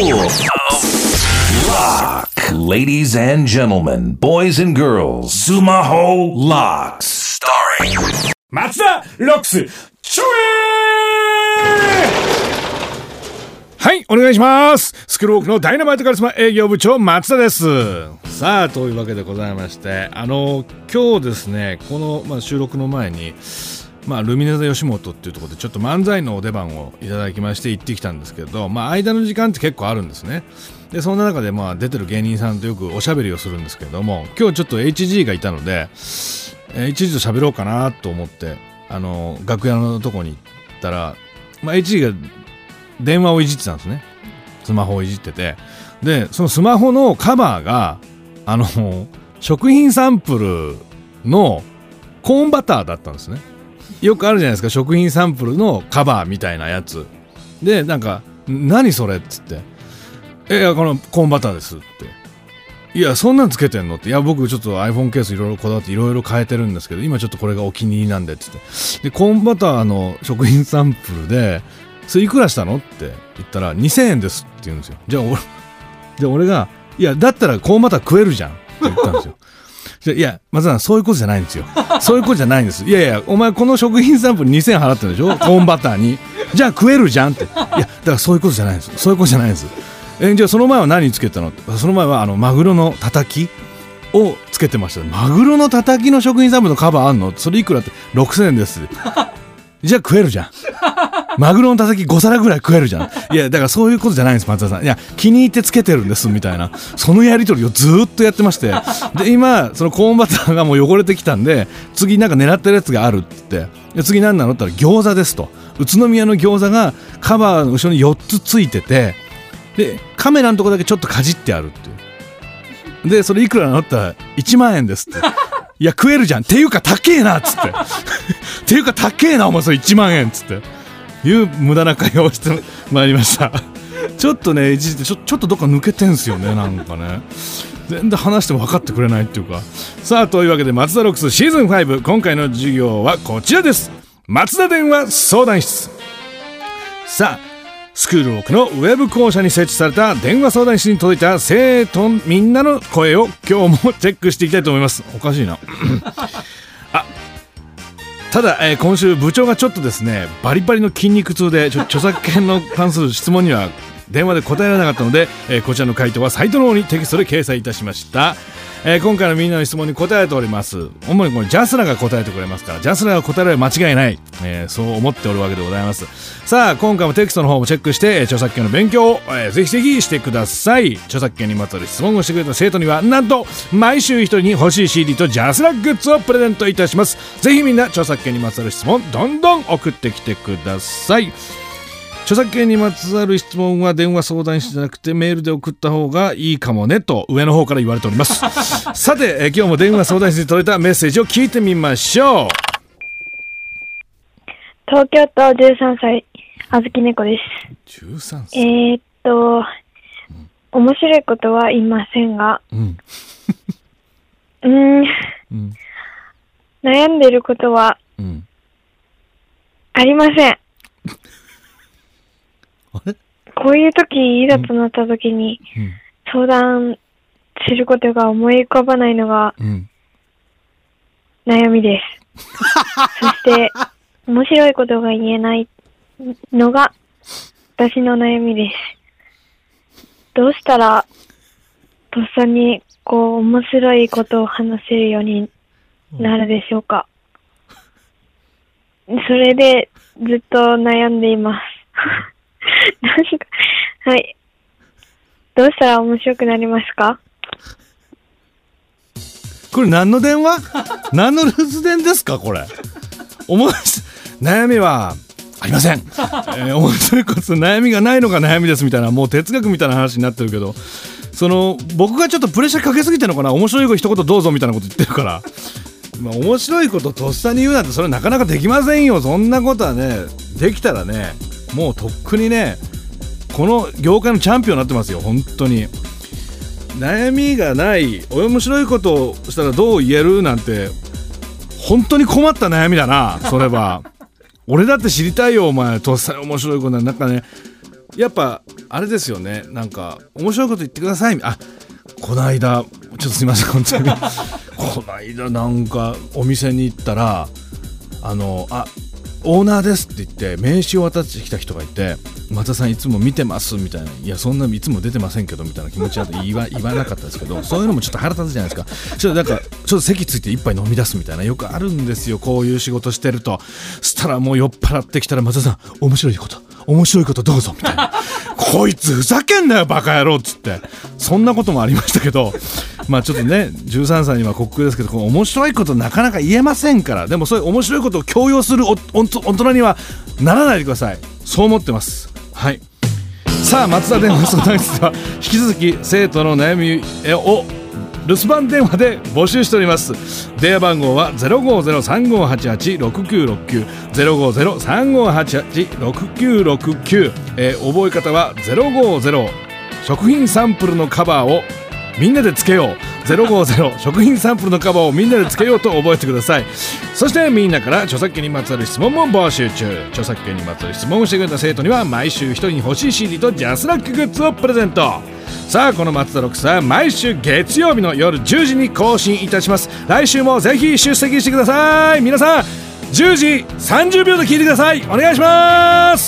Lock. Ladies and gentlemen, boys and girls, Sumaho Locks. Starring 松田ロックスちょえはい、お願いします。スクロークのダイナマイトカリスマ営業部長松田です。さあ、というわけでございまして、あの、今日ですね、この、まあ、収録の前に、まあ、ルミネ座吉本っていうところでちょっと漫才のお出番をいただきまして行ってきたんですけど、まあ、間の時間って結構あるんですね。で、そんな中で、まあ、出てる芸人さんとよくおしゃべりをするんですけれども、今日ちょっと HG がいたので、えー HG と喋ろうかなと思って、あの、楽屋のとこに行ったら、まあ、HG が電話をいじってたんですね。スマホをいじってて。で、そのスマホのカバーが、あの、食品サンプルのコーンバターだったんですね。よくあるじゃないですか、食品サンプルのカバーみたいなやつ。で、なんか、何それっつって。え、いや、このコーンバターですって。いや、そんなんつけてんのって。いや、僕ちょっと iPhone ケースいろいろこだわっていろいろ変えてるんですけど、今ちょっとこれがお気に入りなんでって言って。で、コーンバターの食品サンプルで、それいくらしたのって言ったら、2000円ですって言うんですよ。じゃあ俺、じゃあ俺が、いや、だったらコーンバター食えるじゃんって言ったんですよ。いや、松田さん、そういうことじゃないんですよ。そういうことじゃないんです。いやいや、お前この食品サンプル2000円払ってるでしょ？コーンバターに。じゃあ食えるじゃんって。いや、だからそういうことじゃないんです。そういうことじゃないんです。え、じゃあその前は何つけたの？その前はあの、マグロのたたきをつけてました。マグロのたたきの食品サンプルのカバーあんの？それいくらって？6000円です。じゃあ食えるじゃん。マグロのたたき5皿ぐらい食えるじゃん。いや、だからそういうことじゃないんです、松田さん。いや、気に入ってつけてるんです、みたいな。そのやりとりをずっとやってまして。で、今、そのコーンバターがもう汚れてきたんで、次なんか狙ってるやつがあるってって、次何なのって言ったら餃子ですと。宇都宮の餃子がカバーの後ろに4つついてて、で、カメラのとこだけちょっとかじってあるっていう。で、それいくらなのって言ったら、1万円ですって。いや、食えるじゃん。っていうか、高えなっつって。っていうか、高えな、お前、それ1万円っつって。いう無駄な会話をしてまいりました。ちょっとね、一時ちょちょっとどっか抜けてんすよね、なんかね。全然話しても分かってくれないっていうか。さあ、というわけで、松田ロックスシーズン5、今回の授業はこちらです。松田電話相談室。さあ、スクールウォークのウェブ校舎に設置された電話相談室に届いた生徒みんなの声を今日もチェックしていきたいと思います。おかしいな。ただ、えー今週部長がちょっとですねバリバリの筋肉痛でちょ著作権の関する質問には電話で答えられなかったので、えーこちらの回答はサイトの方にテキストで掲載いたしました、えー今回のみんなの質問に答えております。主にこれジャスラが答えてくれますからジャスラが答えられ間違いない、えーそう思っておるわけでございます。さあ今回もテキストの方もチェックして、著作権の勉強を、えーぜひぜひしてください。著作権にまつわる質問をしてくれた生徒にはなんと毎週一人に欲しい CD とジャスラグッズをプレゼントいたします。ぜひみんな著作権にまつわる質問どんどん送ってきてください。著作権にまつわる質問は電話相談室じゃなくてメールで送った方がいいかもねと上の方から言われております。さて、えー今日も電話相談室に届いたメッセージを聞いてみましょう。東京都13歳、あずき猫です。13歳、えー、っと、面白いことは言いませんが、うん、うん。悩んでることはうん。ありません。あれ？こういう時、いざとなった時にうん相談することが思い浮かばないのがうん悩みです。そして、面白いことが言えないのが私の悩みです。どうしたら、とっさに、こう、面白いことを話せるようになるでしょうか。それで、ずっと悩んでいます。はい。どうしたら面白くなりますか？これ何の電話？何の留守電ですか？これ。思い悩みはありません、えー、面白いこと悩みがないのが悩みですみたいなもう哲学みたいな話になってるけどその僕がちょっとプレッシャーかけすぎてるのかな？面白いこと一言どうぞみたいなこと言ってるから、まあ、面白いこととっさに言うなんてそれなかなかできませんよ。そんなことはねできたらねもうとっくにねこの業界のチャンピオンになってますよ本当に。悩みがない面白いことをしたらどう言えるなんて本当に困った悩みだなそれは。俺だって知りたいよお前。とっさに面白いことなんかねやっぱあれですよね。なんか面白いこと言ってください。あこの間ちょっとすいません本当に。この間なんかお店に行ったらあのあオーナーですって言って名刺を渡してきた人がいて松田さんいつも見てますみたいないやそんないつも出てませんけどみたいな気持ちだと言わ 言わなかったですけどそういうのもちょっと腹立つじゃないですか。ちょっとなんかちょっと席ついて一杯飲み出すみたいなよくあるんですよ。こういう仕事してると。したらもう酔っ払ってきたら松田さん面白いこと面白いことどうぞみたいな。こいつふざけんなよバカ野郎っつって。そんなこともありましたけど まあちょっとね13歳には滑空ですけどこの面白いことなかなか言えませんから。でもそういう面白いことを強要する大人にはならないでください。そう思ってます。はい。さあ松田電話相談室は 引き続き生徒の悩みを留守番電話で募集しております。電話番号は050-3588-6969 050-3588-6969、えー、覚え方は050食品サンプルのカバーをみんなでつけよう。050食品サンプルのカバーをみんなでつけようと覚えてください。そしてみんなから著作権にまつわる質問も募集中。著作権にまつわる質問をしてくれた生徒には毎週1人に欲しい CD とジャスラックグッズをプレゼント。さあこの松田ロックさん毎週月曜日の夜10時に更新いたします。来週もぜひ出席してください。皆さん10時30秒で聞いてください。お願いします。